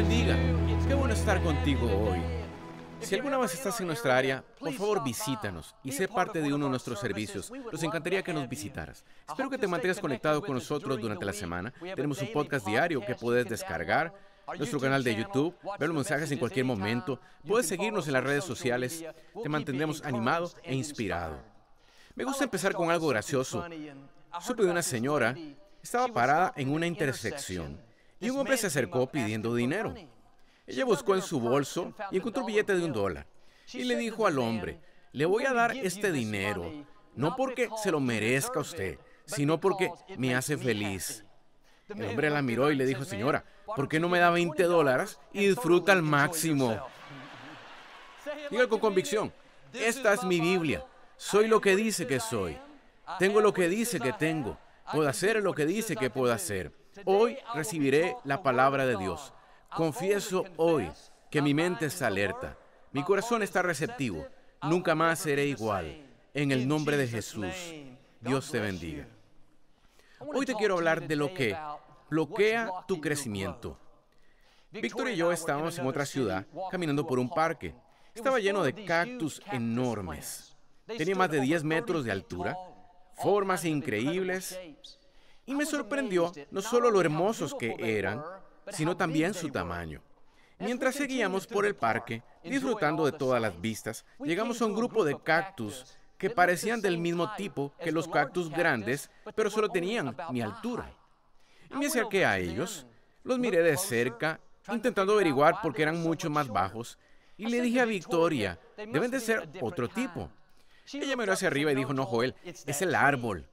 bendiga. Qué bueno estar contigo hoy. Si alguna vez estás en nuestra área, por favor visítanos y sé parte de uno de nuestros servicios. Nos encantaría que nos visitaras. Espero que te mantengas conectado con nosotros durante la semana. Tenemos un podcast diario que puedes descargar, nuestro canal de YouTube, ver los mensajes en cualquier momento. Puedes seguirnos en las redes sociales. Te mantendremos animado e inspirado. Me gusta empezar con algo gracioso. Supe de una señora, estaba parada en una intersección y un hombre se acercó pidiendo dinero. Ella buscó en su bolso y encontró un billete de un dólar. Y le dijo al hombre, le voy a dar este dinero, no porque se lo merezca usted, sino porque me hace feliz. El hombre la miró y le dijo, señora, ¿por qué no me da 20 dólares y disfruta al máximo? Diga con convicción, esta es mi Biblia. Soy lo que dice que soy. Tengo lo que dice que tengo. Puedo hacer lo que dice que puedo hacer. Hoy recibiré la palabra de Dios. Confieso hoy que mi mente está alerta. Mi corazón está receptivo. Nunca más seré igual. En el nombre de Jesús. Dios te bendiga. Hoy te quiero hablar de lo que bloquea tu crecimiento. Víctor y yo estábamos en otra ciudad caminando por un parque. Estaba lleno de cactus enormes. Tenía más de 10 metros de altura, formas increíbles y me sorprendió no solo lo hermosos que eran, sino también su tamaño. Mientras seguíamos por el parque, disfrutando de todas las vistas, llegamos a un grupo de cactus que parecían del mismo tipo que los cactus grandes, pero solo tenían mi altura. Y me acerqué a ellos, los miré de cerca, intentando averiguar por qué eran mucho más bajos, y le dije a Victoria, deben de ser otro tipo. Ella miró hacia arriba y dijo, no, Joel, es el árbol.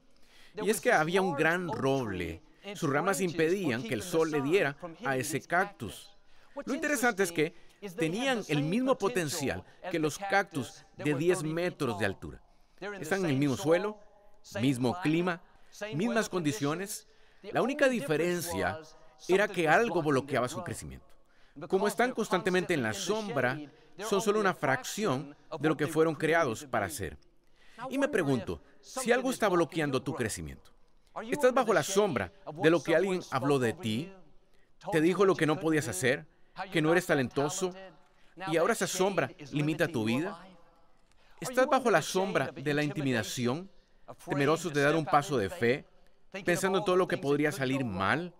Y es que había un gran roble. Sus ramas impedían que el sol le diera a ese cactus. Lo interesante es que tenían el mismo potencial que los cactus de 10 metros de altura. Están en el mismo suelo, mismo clima, mismas condiciones. La única diferencia era que algo bloqueaba su crecimiento. Como están constantemente en la sombra, son solo una fracción de lo que fueron creados para hacer. Y me pregunto, si algo está bloqueando tu crecimiento, estás bajo la sombra de lo que alguien habló de ti, te dijo lo que no podías hacer, que no eres talentoso, y ahora esa sombra limita tu vida. Estás bajo la sombra de la intimidación, temerosos de dar un paso de fe, pensando en todo lo que podría salir mal.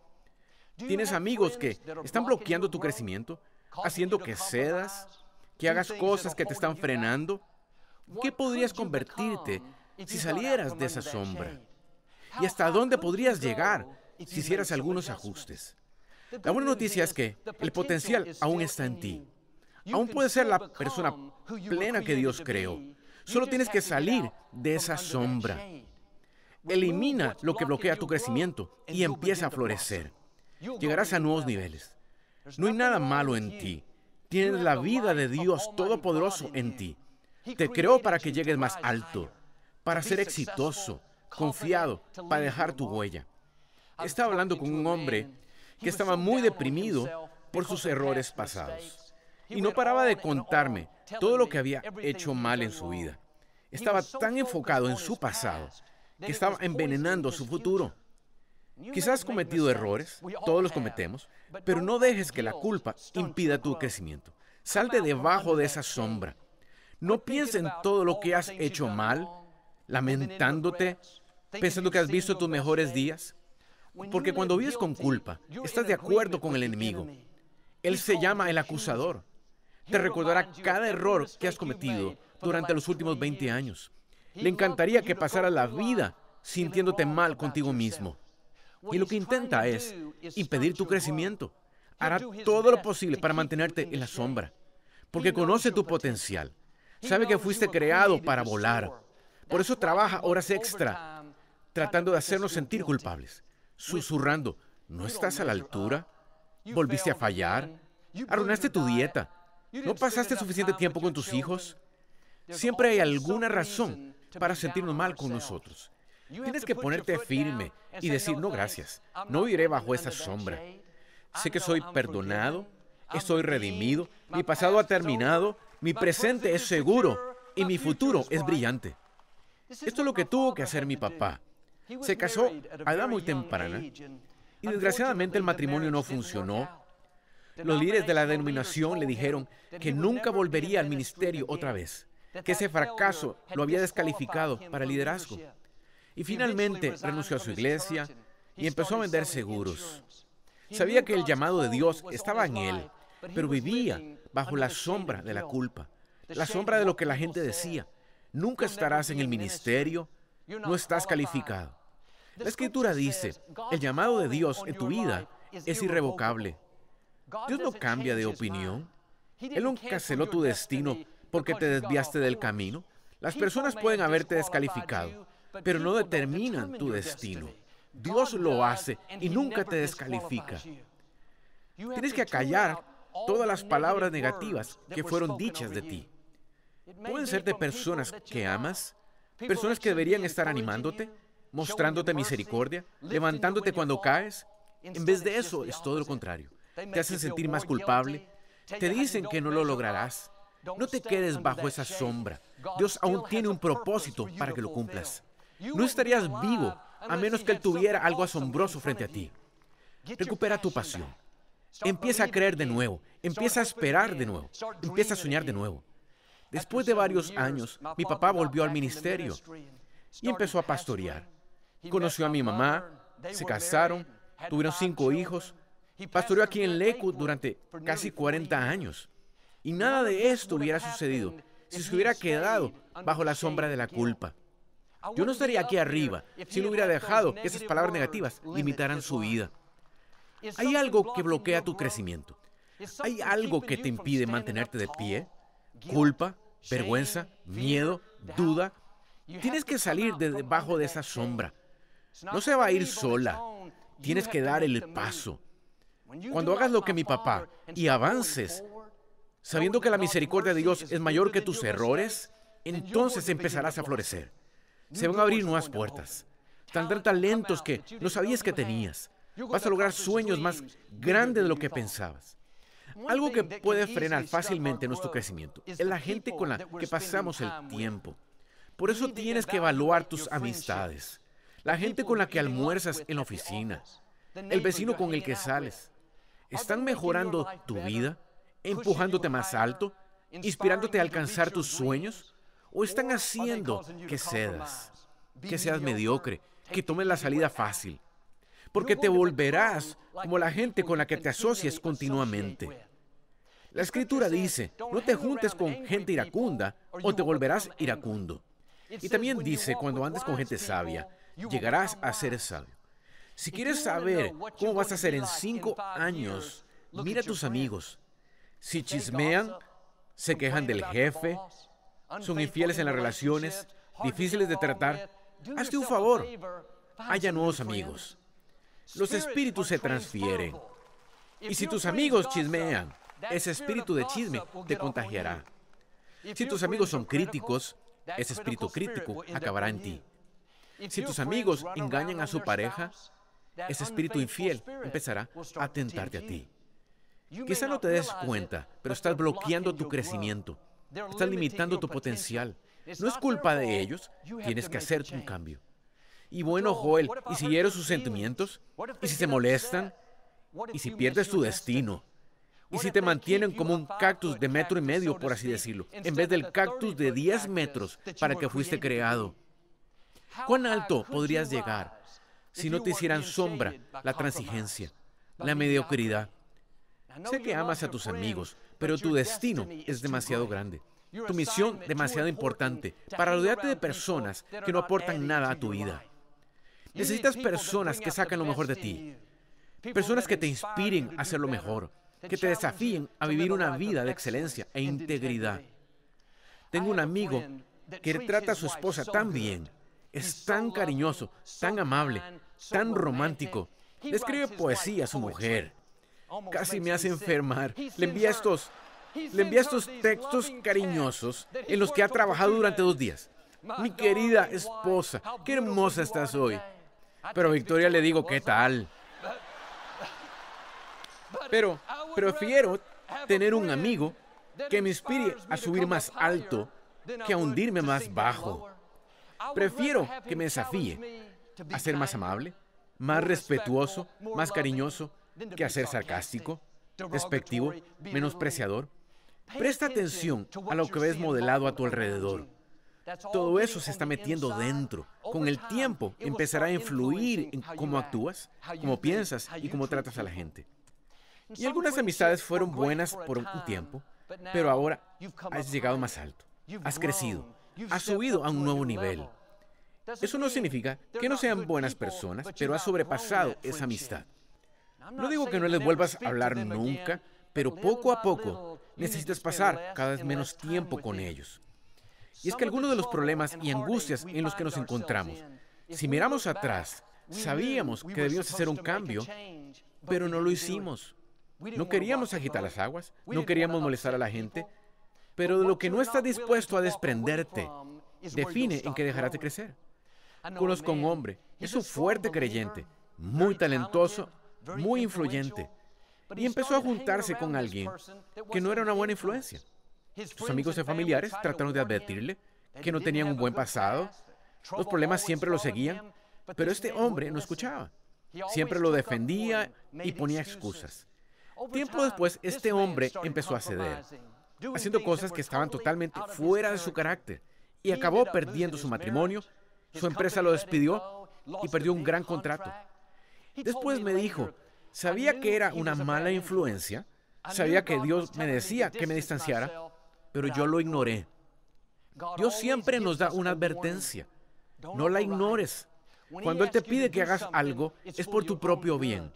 Tienes amigos que están bloqueando tu crecimiento, haciendo que cedas, que hagas cosas que te están frenando. ¿Qué podrías convertirte si salieras de esa sombra? ¿Y hasta dónde podrías llegar si hicieras algunos ajustes? La buena noticia es que el potencial aún está en ti. Aún puedes ser la persona plena que Dios creó. Solo tienes que salir de esa sombra. Elimina lo que bloquea tu crecimiento y empieza a florecer. Llegarás a nuevos niveles. No hay nada malo en ti. Tienes la vida de Dios Todopoderoso en ti. Te creó para que llegues más alto, para ser exitoso, confiado, para dejar tu huella. Estaba hablando con un hombre que estaba muy deprimido por sus errores pasados. Y no paraba de contarme todo lo que había hecho mal en su vida. Estaba tan enfocado en su pasado que estaba envenenando su futuro. Quizás has cometido errores, todos los cometemos, pero no dejes que la culpa impida tu crecimiento. Sal de debajo de esa sombra. No pienses en todo lo que has hecho mal, lamentándote, pensando que has visto tus mejores días. Porque cuando vives con culpa, estás de acuerdo con el enemigo. Él se llama el acusador. Te recordará cada error que has cometido durante los últimos 20 años. Le encantaría que pasara la vida sintiéndote mal contigo mismo. Y lo que intenta es impedir tu crecimiento. Hará todo lo posible para mantenerte en la sombra. Porque conoce tu potencial. Sabe que fuiste creado para volar. Por eso trabaja horas extra tratando de hacernos sentir culpables. Susurrando, ¿no estás a la altura? ¿Volviste a fallar? ¿Arruinaste tu dieta? ¿No pasaste suficiente tiempo con tus hijos? Siempre hay alguna razón para sentirnos mal con nosotros. Tienes que ponerte firme y decir, no, gracias, no iré bajo esa sombra. Sé que soy perdonado, estoy redimido, mi pasado ha terminado, mi presente es seguro y mi futuro es brillante. Esto es lo que tuvo que hacer mi papá. Se casó a edad muy temprana y desgraciadamente el matrimonio no funcionó. Los líderes de la denominación le dijeron que nunca volvería al ministerio otra vez, que ese fracaso lo había descalificado para el liderazgo. Y finalmente renunció a su iglesia y empezó a vender seguros. Sabía que el llamado de Dios estaba en él, pero vivía bajo la sombra de la culpa, la sombra de lo que la gente decía. Nunca estarás en el ministerio, no estás calificado. La escritura dice, el llamado de Dios en tu vida es irrevocable. Dios no cambia de opinión. Él no canceló tu destino porque te desviaste del camino. Las personas pueden haberte descalificado, pero no determinan tu destino. Dios lo hace y nunca te descalifica. Tienes que acallar todas las palabras negativas que fueron dichas de ti. Pueden ser de personas que amas, personas que deberían estar animándote, mostrándote misericordia, levantándote cuando caes. En vez de eso, es todo lo contrario. Te hacen sentir más culpable, te dicen que no lo lograrás. No te quedes bajo esa sombra. Dios aún tiene un propósito para que lo cumplas. No estarías vivo a menos que Él tuviera algo asombroso frente a ti. Recupera tu pasión. Empieza a creer de nuevo. Empieza a esperar de nuevo. Empieza a soñar de nuevo. Después de varios años, mi papá volvió al ministerio y empezó a pastorear. Conoció a mi mamá, se casaron, tuvieron cinco hijos. Pastoreó aquí en Lakewood durante casi 40 años. Y nada de esto hubiera sucedido si se hubiera quedado bajo la sombra de la culpa. Yo no estaría aquí arriba si no hubiera dejado que esas palabras negativas limitaran su vida. Hay algo que bloquea tu crecimiento. Hay algo que te impide mantenerte de pie. Culpa, vergüenza, miedo, duda. Tienes que salir de debajo de esa sombra. No se va a ir sola. Tienes que dar el paso. Cuando hagas lo que mi papá y avances, sabiendo que la misericordia de Dios es mayor que tus errores, entonces empezarás a florecer. Se van a abrir nuevas puertas. Tendrán talentos que no sabías que tenías. Vas a lograr sueños más grandes de lo que pensabas. Algo que puede frenar fácilmente nuestro crecimiento es la gente con la que pasamos el tiempo. Por eso tienes que evaluar tus amistades. La gente con la que almuerzas en la oficina. El vecino con el que sales. ¿Están mejorando tu vida? ¿Empujándote más alto? ¿Inspirándote a alcanzar tus sueños? ¿O están haciendo que cedas? Que seas mediocre, que tomes la salida fácil. Porque te volverás como la gente con la que te asocies continuamente. La escritura dice, no te juntes con gente iracunda o te volverás iracundo. Y también dice, cuando andes con gente sabia, llegarás a ser sabio. Si quieres saber cómo vas a ser en cinco años, mira a tus amigos. Si chismean, se quejan del jefe, son infieles en las relaciones, difíciles de tratar, hazte un favor, haya nuevos amigos. Los espíritus se transfieren. Y si tus amigos chismean, ese espíritu de chisme te contagiará. Si tus amigos son críticos, ese espíritu crítico acabará en ti. Si tus amigos engañan a su pareja, ese espíritu infiel empezará a tentarte a ti. Quizá no te des cuenta, pero estás bloqueando tu crecimiento. Estás limitando tu potencial. No es culpa de ellos, tienes que hacer un cambio. Y bueno, Joel, ¿y si hieres sus sentimientos? ¿Y si se molestan? ¿Y si pierdes tu destino? ¿Y si te mantienen como un cactus de metro y medio, por así decirlo, en vez del cactus de 10 metros para que fuiste creado? ¿Cuán alto podrías llegar si no te hicieran sombra la transigencia, la mediocridad? Sé que amas a tus amigos, pero tu destino es demasiado grande. Tu misión demasiado importante para rodearte de personas que no aportan nada a tu vida. Necesitas personas que sacan lo mejor de ti. Personas que te inspiren a hacer lo mejor, que te desafíen a vivir una vida de excelencia e integridad. Tengo un amigo que trata a su esposa tan bien, es tan cariñoso, tan amable, tan romántico. Le escribe poesía a su mujer. Casi me hace enfermar. Le envía estos, le envía estos textos cariñosos en los que ha trabajado durante dos días. Mi querida esposa, qué hermosa estás hoy. Pero Victoria le digo, ¿qué tal? Pero prefiero tener un amigo que me inspire a subir más alto que a hundirme más bajo. Prefiero que me desafíe a ser más amable, más respetuoso, más cariñoso, que a ser sarcástico. despectivo, menospreciador. Presta atención a lo que ves modelado a tu alrededor. Todo eso se está metiendo dentro. Con el tiempo empezará a influir en cómo actúas, cómo piensas y cómo tratas a la gente. Y algunas amistades fueron buenas por un tiempo, pero ahora has llegado más alto, has crecido, has subido a un nuevo nivel. Eso no significa que no sean buenas personas, pero has sobrepasado esa amistad. No digo que no les vuelvas a hablar nunca, pero poco a poco necesitas pasar cada vez menos tiempo con ellos. Y es que algunos de los problemas y angustias en los que nos encontramos, si miramos atrás, sabíamos que debíamos hacer un cambio, pero no lo hicimos. No queríamos agitar las aguas, no queríamos molestar a la gente, pero de lo que no estás dispuesto a desprenderte, define en qué dejarás de crecer. Conozco a un hombre, es un fuerte creyente, muy talentoso, muy influyente, y empezó a juntarse con alguien que no era una buena influencia. Sus amigos y familiares trataron de advertirle que no tenían un buen pasado, los problemas siempre lo seguían, pero este hombre no escuchaba. Siempre lo defendía y ponía excusas. Tiempo después, este hombre empezó a ceder, haciendo cosas que estaban totalmente fuera de su carácter, y acabó perdiendo su matrimonio, su empresa lo despidió y perdió un gran contrato. Después me dijo, sabía que era una mala influencia, sabía que Dios me decía que me distanciara, pero yo lo ignoré. Dios siempre nos da una advertencia. No la ignores. Cuando Él te pide que hagas algo, es por tu propio bien.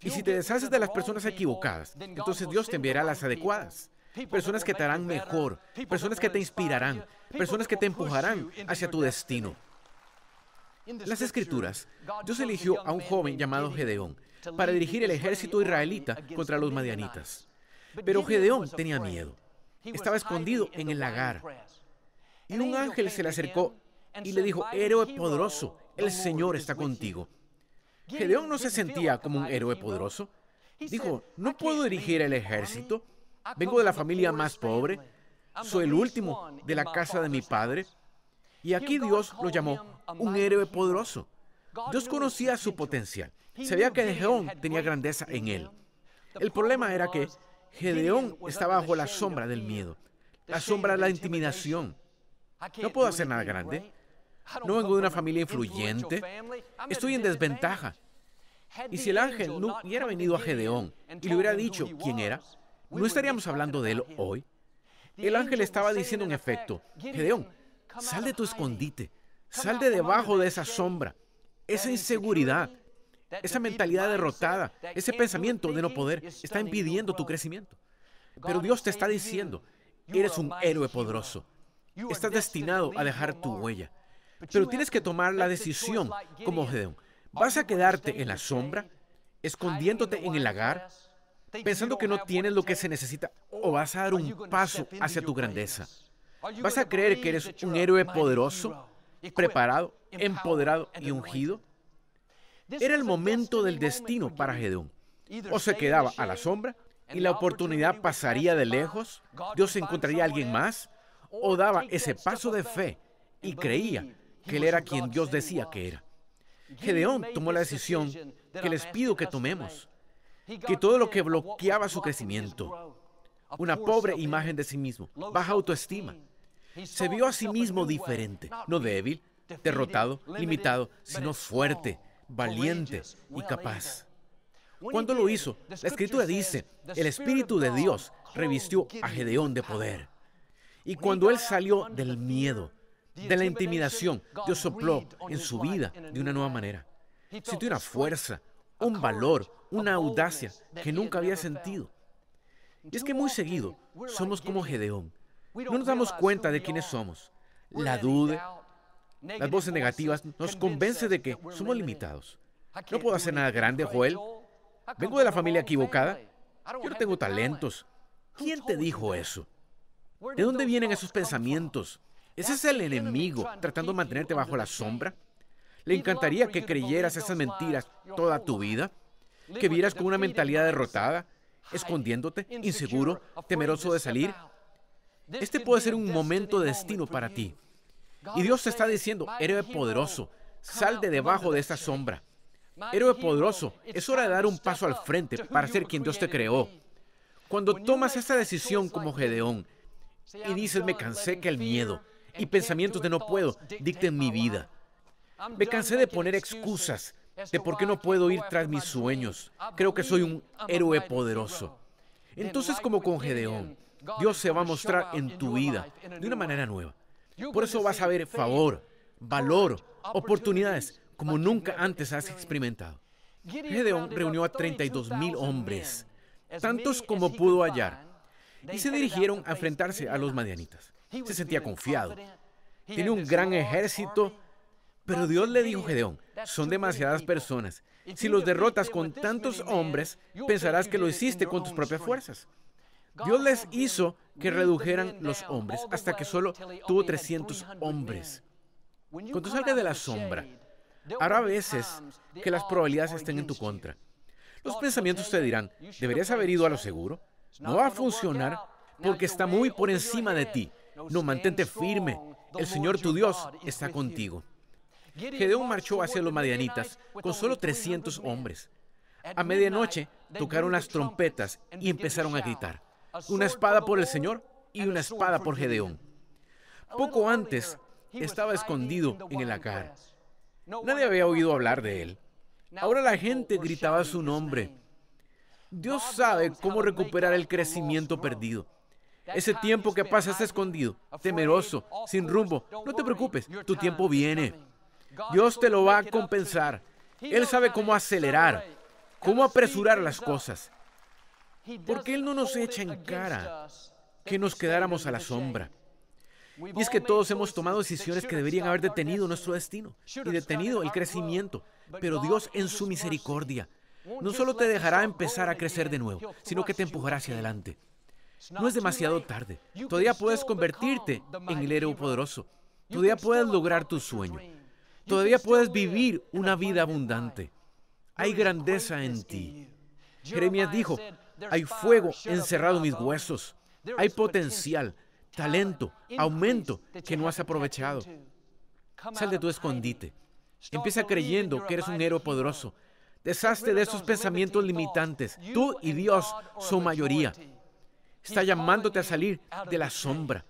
Y si te deshaces de las personas equivocadas, entonces Dios te enviará las adecuadas. Personas que te harán mejor, personas que te inspirarán, personas que te empujarán hacia tu destino. En las escrituras, Dios eligió a un joven llamado Gedeón para dirigir el ejército israelita contra los madianitas. Pero Gedeón tenía miedo. Estaba escondido en el lagar. Y un ángel se le acercó y le dijo, héroe poderoso, el Señor está contigo. Gedeón no se sentía como un héroe poderoso. Dijo, no puedo dirigir el ejército. Vengo de la familia más pobre. Soy el último de la casa de mi padre. Y aquí Dios lo llamó un héroe poderoso. Dios conocía su potencial. Sabía que Gedeón tenía grandeza en él. El problema era que Gedeón está bajo la sombra del miedo, la sombra de la intimidación. No puedo hacer nada grande. No vengo de una familia influyente. Estoy en desventaja. Y si el ángel no hubiera venido a Gedeón y le hubiera dicho quién era, no estaríamos hablando de él hoy. El ángel estaba diciendo en efecto, Gedeón, sal de tu escondite, sal de debajo de esa sombra, esa inseguridad, esa mentalidad derrotada, ese pensamiento de no poder está impidiendo tu crecimiento. Pero Dios te está diciendo, eres un héroe poderoso. Estás destinado a dejar tu huella. Pero tienes que tomar la decisión como Gedeón. ¿Vas a quedarte en la sombra, escondiéndote en el lagar, pensando que no tienes lo que se necesita, o vas a dar un paso hacia tu grandeza? ¿Vas a creer que eres un héroe poderoso, preparado, empoderado y ungido? Era el momento del destino para Gedeón. O se quedaba a la sombra y la oportunidad pasaría de lejos, Dios encontraría a alguien más, o daba ese paso de fe y creía que él era quien Dios decía que era. Gedeón tomó la decisión que les pido que tomemos, que todo lo que bloqueaba su crecimiento, una pobre imagen de sí mismo, baja autoestima, se vio a sí mismo diferente, no débil, derrotado, limitado, sino fuerte, valiente y capaz. Cuando lo hizo, la escritura dice, el Espíritu de Dios revistió a Gedeón de poder. Y cuando él salió del miedo, de la intimidación, Dios sopló en su vida de una nueva manera. Sintió una fuerza, un valor, una audacia que nunca había sentido. Y es que muy seguido somos como Gedeón. No nos damos cuenta de quiénes somos. La duda, las voces negativas nos convence de que somos limitados. No puedo hacer nada grande, Joel. Vengo de la familia equivocada. Yo no tengo talentos. ¿Quién te dijo eso? ¿De dónde vienen esos pensamientos? ¿Ese es el enemigo tratando de mantenerte bajo la sombra? ¿Le encantaría que creyeras esas mentiras toda tu vida? ¿Que vieras con una mentalidad derrotada, escondiéndote, inseguro, temeroso de salir? Este puede ser un momento de destino para ti. Y Dios te está diciendo, héroe poderoso, sal de debajo de esta sombra. Héroe poderoso, es hora de dar un paso al frente para ser quien Dios te creó. Cuando tomas esta decisión como Gedeón y dices, me cansé que el miedo y pensamientos de no puedo dicten mi vida. Me cansé de poner excusas de por qué no puedo ir tras mis sueños. Creo que soy un héroe poderoso. Entonces, como con Gedeón, Dios se va a mostrar en tu vida de una manera nueva. Por eso vas a ver favor, valor, oportunidades como nunca antes has experimentado. Gedeón reunió a 32 mil hombres, tantos como pudo hallar, y se dirigieron a enfrentarse a los madianitas. Se sentía confiado. Tenía un gran ejército, pero Dios le dijo a Gedeón, son demasiadas personas. Si los derrotas con tantos hombres, pensarás que lo hiciste con tus propias fuerzas. Dios les hizo que redujeran los hombres hasta que solo tuvo 300 hombres. Cuando salgas de la sombra, habrá veces que las probabilidades estén en tu contra. Los pensamientos te dirán, deberías haber ido a lo seguro. No va a funcionar porque está muy por encima de ti. No, mantente firme. El Señor tu Dios está contigo. Gedeón marchó hacia los madianitas con solo 300 hombres. A medianoche tocaron las trompetas y empezaron a gritar, una espada por el Señor y una espada por Gedeón. Poco antes estaba escondido en el acar. Nadie había oído hablar de él. Ahora la gente gritaba su nombre. Dios sabe cómo recuperar el crecimiento perdido. Ese tiempo que pasas escondido, temeroso, sin rumbo, no te preocupes, tu tiempo viene. Dios te lo va a compensar. Él sabe cómo acelerar, cómo apresurar las cosas. Porque Él no nos echa en cara que nos quedáramos a la sombra. Y es que todos hemos tomado decisiones que deberían haber detenido nuestro destino y detenido el crecimiento. Pero Dios en su misericordia no solo te dejará empezar a crecer de nuevo, sino que te empujará hacia adelante. No es demasiado tarde. Todavía puedes convertirte en el héroe poderoso. Todavía puedes lograr tu sueño. Todavía puedes vivir una vida abundante. Hay grandeza en ti. Jeremías dijo, hay fuego encerrado en mis huesos. Hay potencial, talento, aumento que no has aprovechado. Sal de tu escondite. Empieza creyendo que eres un héroe poderoso. Deshazte de esos pensamientos limitantes. Tú y Dios son mayoría. Está llamándote a salir de la sombra,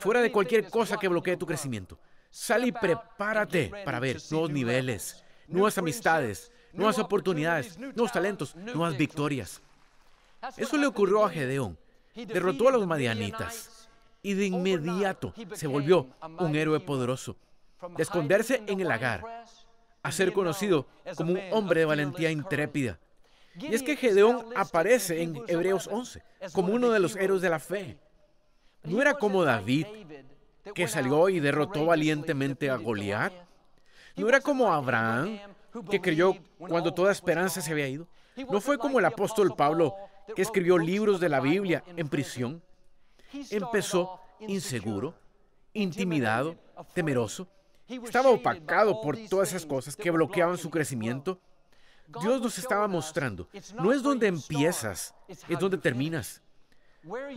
fuera de cualquier cosa que bloquee tu crecimiento. Sal y prepárate para ver nuevos niveles, nuevas amistades, nuevas oportunidades, nuevos talentos, nuevas victorias. Eso le ocurrió a Gedeón. Derrotó a los madianitas y de inmediato se volvió un héroe poderoso. De esconderse en el lagar a ser conocido como un hombre de valentía intrépida. Y es que Gedeón aparece en Hebreos 11 como uno de los héroes de la fe. No era como David, que salió y derrotó valientemente a Goliat. No era como Abraham, que creyó cuando toda esperanza se había ido. No fue como el apóstol Pablo, escribió libros de la Biblia en prisión. Empezó inseguro, intimidado, temeroso. Estaba opacado por todas esas cosas que bloqueaban su crecimiento. Dios nos estaba mostrando, no es donde empiezas, es donde terminas.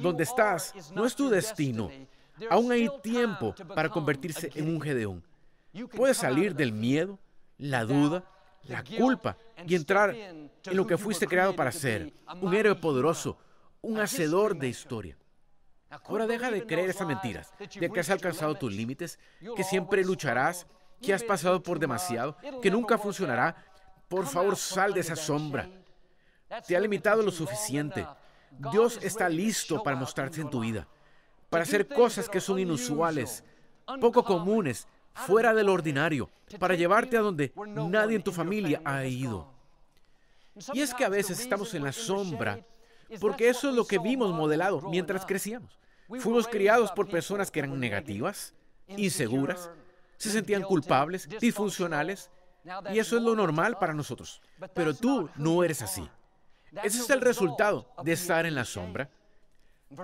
Donde estás no es tu destino. Aún hay tiempo para convertirse en un Gedeón. Puedes salir del miedo, la duda, la culpa y entrar en lo que fuiste creado para ser, un héroe poderoso, un hacedor de historia. Ahora deja de creer esas mentiras, de que has alcanzado tus límites, que siempre lucharás, que has pasado por demasiado, que nunca funcionará, por favor, sal de esa sombra. Te ha limitado lo suficiente. Dios está listo para mostrarse en tu vida, para hacer cosas que son inusuales, poco comunes, fuera del ordinario, para llevarte a donde nadie en tu familia ha ido. Y es que a veces estamos en la sombra porque eso es lo que vimos modelado mientras crecíamos. Fuimos criados por personas que eran negativas, inseguras, se sentían culpables, disfuncionales, y eso es lo normal para nosotros. Pero tú no eres así. Ese es el resultado de estar en la sombra.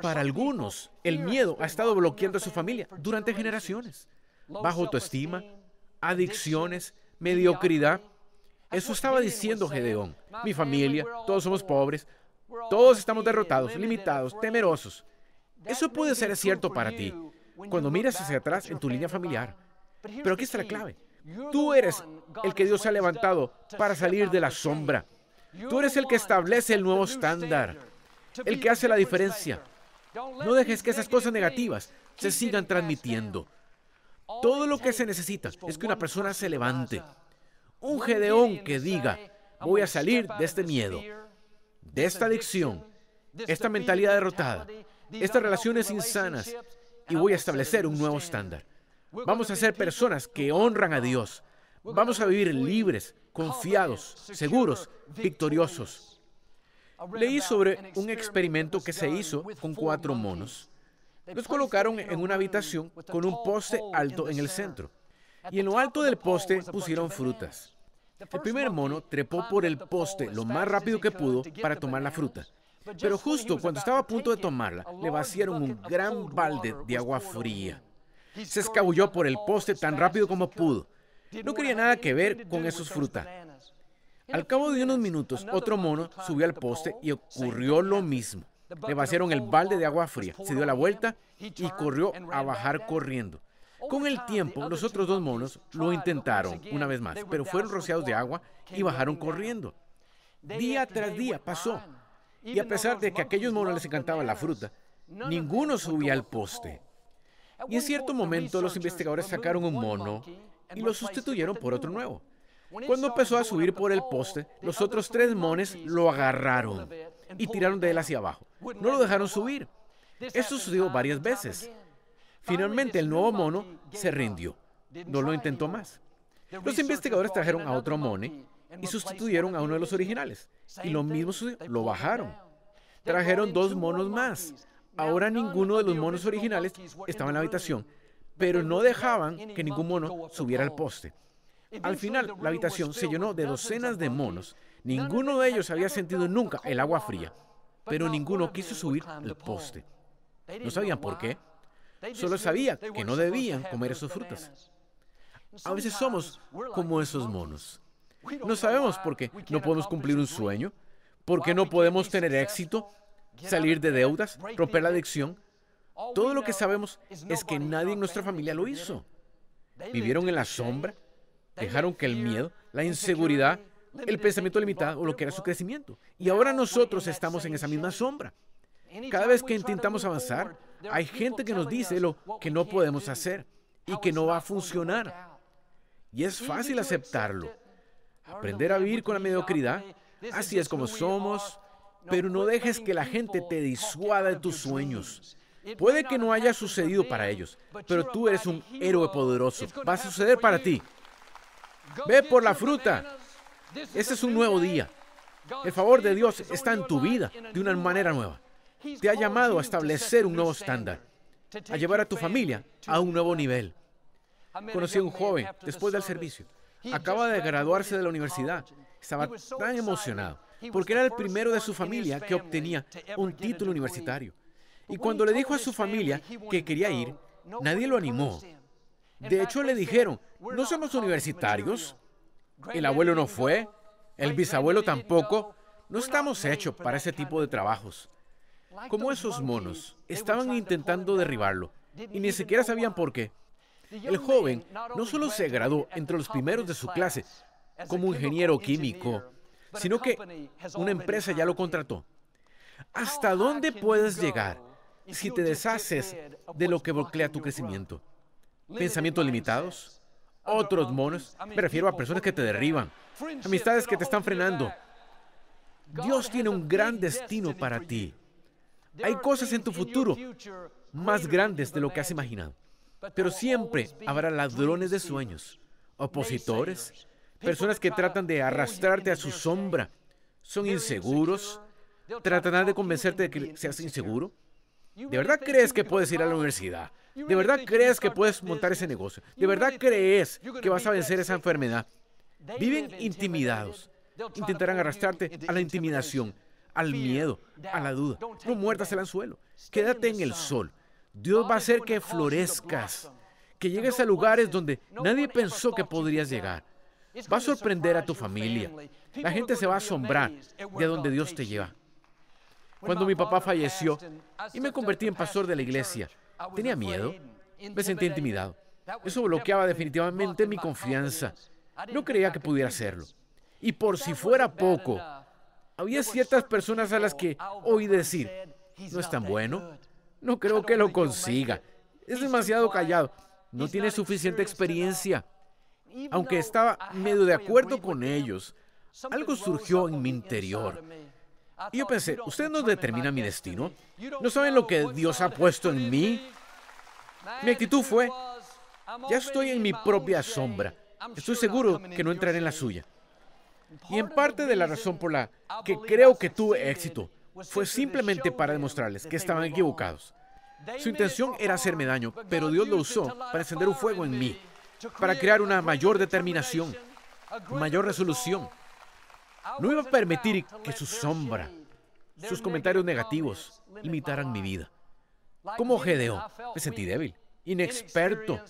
Para algunos, el miedo ha estado bloqueando a su familia durante generaciones. Bajo autoestima, adicciones, mediocridad. Eso estaba diciendo Gedeón. Mi familia, todos somos pobres, todos estamos derrotados, limitados, temerosos. Eso puede ser cierto para ti cuando miras hacia atrás en tu línea familiar. Pero aquí está la clave. Tú eres el que Dios ha levantado para salir de la sombra. Tú eres el que establece el nuevo estándar, el que hace la diferencia. No dejes que esas cosas negativas se sigan transmitiendo. Todo lo que se necesita es que una persona se levante. Un Gedeón que diga, voy a salir de este miedo, de esta adicción, esta mentalidad derrotada, estas relaciones insanas, y voy a establecer un nuevo estándar. Vamos a ser personas que honran a Dios. Vamos a vivir libres, confiados, seguros, victoriosos. Leí sobre un experimento que se hizo con cuatro monos. Los colocaron en una habitación con un poste alto en el centro. Y en lo alto del poste pusieron frutas. El primer mono trepó por el poste lo más rápido que pudo para tomar la fruta. Pero justo cuando estaba a punto de tomarla, le vaciaron un gran balde de agua fría. Se escabulló por el poste tan rápido como pudo. No quería nada que ver con esos frutas. Al cabo de unos minutos, otro mono subió al poste y ocurrió lo mismo. Le vaciaron el balde de agua fría, se dio la vuelta y corrió a bajar corriendo. Con el tiempo, los otros dos monos lo intentaron una vez más, pero fueron rociados de agua y bajaron corriendo. Día tras día pasó. Y a pesar de que a aquellos monos les encantaba la fruta, ninguno subía al poste. Y en cierto momento los investigadores sacaron un mono y lo sustituyeron por otro nuevo. Cuando empezó a subir por el poste, los otros tres mones lo agarraron y tiraron de él hacia abajo. No lo dejaron subir. Esto sucedió varias veces. Finalmente el nuevo mono se rindió. No lo intentó más. Los investigadores trajeron a otro mone y sustituyeron a uno de los originales. Y lo mismo sucedió. Lo bajaron. Trajeron dos monos más. Ahora ninguno de los monos originales estaba en la habitación, pero no dejaban que ningún mono subiera al poste. Al final, la habitación se llenó de docenas de monos. Ninguno de ellos había sentido nunca el agua fría, pero ninguno quiso subir al poste. No sabían por qué. Solo sabía que no debían comer esas frutas. A veces somos como esos monos. No sabemos por qué no podemos cumplir un sueño, por qué no podemos tener éxito, salir de deudas, romper la adicción. Todo lo que sabemos es que nadie en nuestra familia lo hizo. Vivieron en la sombra, dejaron que el miedo, la inseguridad, el pensamiento limitado o lo que era su crecimiento. Y ahora nosotros estamos en esa misma sombra. Cada vez que intentamos avanzar, hay gente que nos dice lo que no podemos hacer y que no va a funcionar. Y es fácil aceptarlo. Aprender a vivir con la mediocridad. Así es como somos. Pero no dejes que la gente te disuada de tus sueños. Puede que no haya sucedido para ellos, pero tú eres un héroe poderoso. Va a suceder para ti. Ve por la fruta. Este es un nuevo día. El favor de Dios está en tu vida de una manera nueva. Te ha llamado a establecer un nuevo estándar, a llevar a tu familia a un nuevo nivel. Conocí a un joven después del servicio. Acaba de graduarse de la universidad. Estaba tan emocionado porque era el primero de su familia que obtenía un título universitario. Y cuando le dijo a su familia que quería ir, nadie lo animó. De hecho, le dijeron, no somos universitarios. El abuelo no fue, el bisabuelo tampoco. No estamos hechos para ese tipo de trabajos. Como esos monos, estaban intentando derribarlo y ni siquiera sabían por qué. El joven no solo se graduó entre los primeros de su clase como ingeniero químico, sino que una empresa ya lo contrató. ¿Hasta dónde puedes llegar si te deshaces de lo que bloquea tu crecimiento? ¿Pensamientos limitados? ¿Otros monos? Me refiero a personas que te derriban, amistades que te están frenando. Dios tiene un gran destino para ti. Hay cosas en tu futuro más grandes de lo que has imaginado. Pero siempre habrá ladrones de sueños, opositores, personas que tratan de arrastrarte a su sombra. Son inseguros. Tratarán de convencerte de que seas inseguro. ¿De verdad crees que puedes ir a la universidad? ¿De verdad crees que puedes montar ese negocio? ¿De verdad crees que vas a vencer esa enfermedad? Viven intimidados. Intentarán arrastrarte a la intimidación, al miedo, a la duda. No muerdas el anzuelo. Quédate en el sol. Dios va a hacer que florezcas, que llegues a lugares donde nadie pensó que podrías llegar. Va a sorprender a tu familia. La gente se va a asombrar de donde Dios te lleva. Cuando mi papá falleció y me convertí en pastor de la iglesia, tenía miedo, me sentí intimidado. Eso bloqueaba definitivamente mi confianza. No creía que pudiera hacerlo. Y por si fuera poco, había ciertas personas a las que oí decir, no es tan bueno, no creo que lo consiga, es demasiado callado, no tiene suficiente experiencia. Aunque estaba medio de acuerdo con ellos, algo surgió en mi interior. Y yo pensé, ¿ustedes no determinan mi destino? ¿No saben lo que Dios ha puesto en mí? Mi actitud fue, ya estoy en mi propia sombra. Estoy seguro que no entraré en la suya. Y en parte de la razón por la que creo que tuve éxito fue simplemente para demostrarles que estaban equivocados. Su intención era hacerme daño, pero Dios lo usó para encender un fuego en mí, para crear una mayor determinación, mayor resolución. No iba a permitir que su sombra, sus comentarios negativos, imitaran mi vida. Como Gedeón, me sentí débil, inexperto,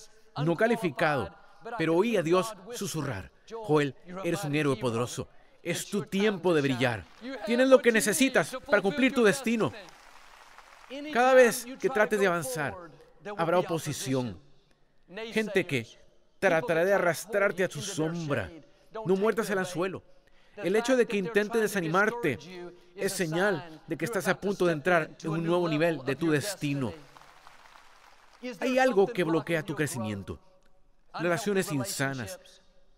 no calificado, pero oí a Dios susurrar. Joel, eres un héroe poderoso. Es tu tiempo de brillar. Tienes lo que necesitas para cumplir tu destino. Cada vez que trates de avanzar, habrá oposición. Gente que tratará de arrastrarte a tu sombra. No muertas el anzuelo. El hecho de que intente desanimarte es señal de que estás a punto de entrar en un nuevo nivel de tu destino. Hay algo que bloquea tu crecimiento. Relaciones insanas,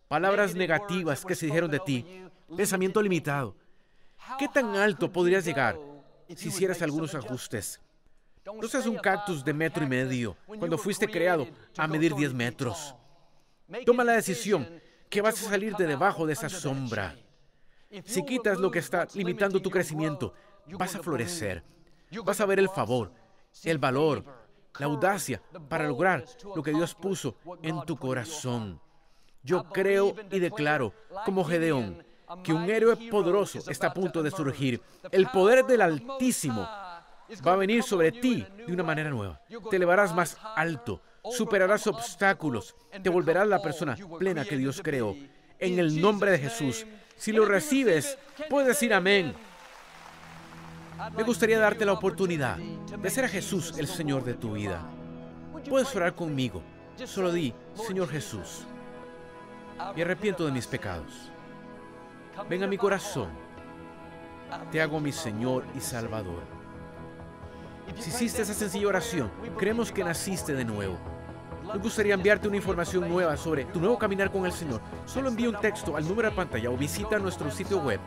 palabras negativas que se dijeron de ti, pensamiento limitado. ¿Qué tan alto podrías llegar si hicieras algunos ajustes? No seas un cactus de metro y medio cuando fuiste creado a medir 10 metros. Toma la decisión que vas a salir de debajo de esa sombra. Si quitas lo que está limitando tu crecimiento, vas a florecer. Vas a ver el favor, el valor, la audacia para lograr lo que Dios puso en tu corazón. Yo creo y declaro, como Gedeón, que un héroe poderoso está a punto de surgir. El poder del Altísimo va a venir sobre ti de una manera nueva. Te elevarás más alto, superarás obstáculos, te volverás la persona plena que Dios creó. En el nombre de Jesús, si lo recibes, puedes decir amén. Me gustaría darte la oportunidad de hacer a Jesús el Señor de tu vida. Puedes orar conmigo. Solo di, Señor Jesús, me arrepiento de mis pecados. Ven a mi corazón. Te hago mi Señor y Salvador. Si hiciste esa sencilla oración, creemos que naciste de nuevo. Nos gustaría enviarte una información nueva sobre tu nuevo caminar con el Señor. Solo envía un texto al número de pantalla o visita nuestro sitio web.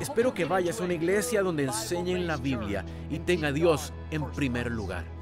Espero que vayas a una iglesia donde enseñen la Biblia y tenga a Dios en primer lugar.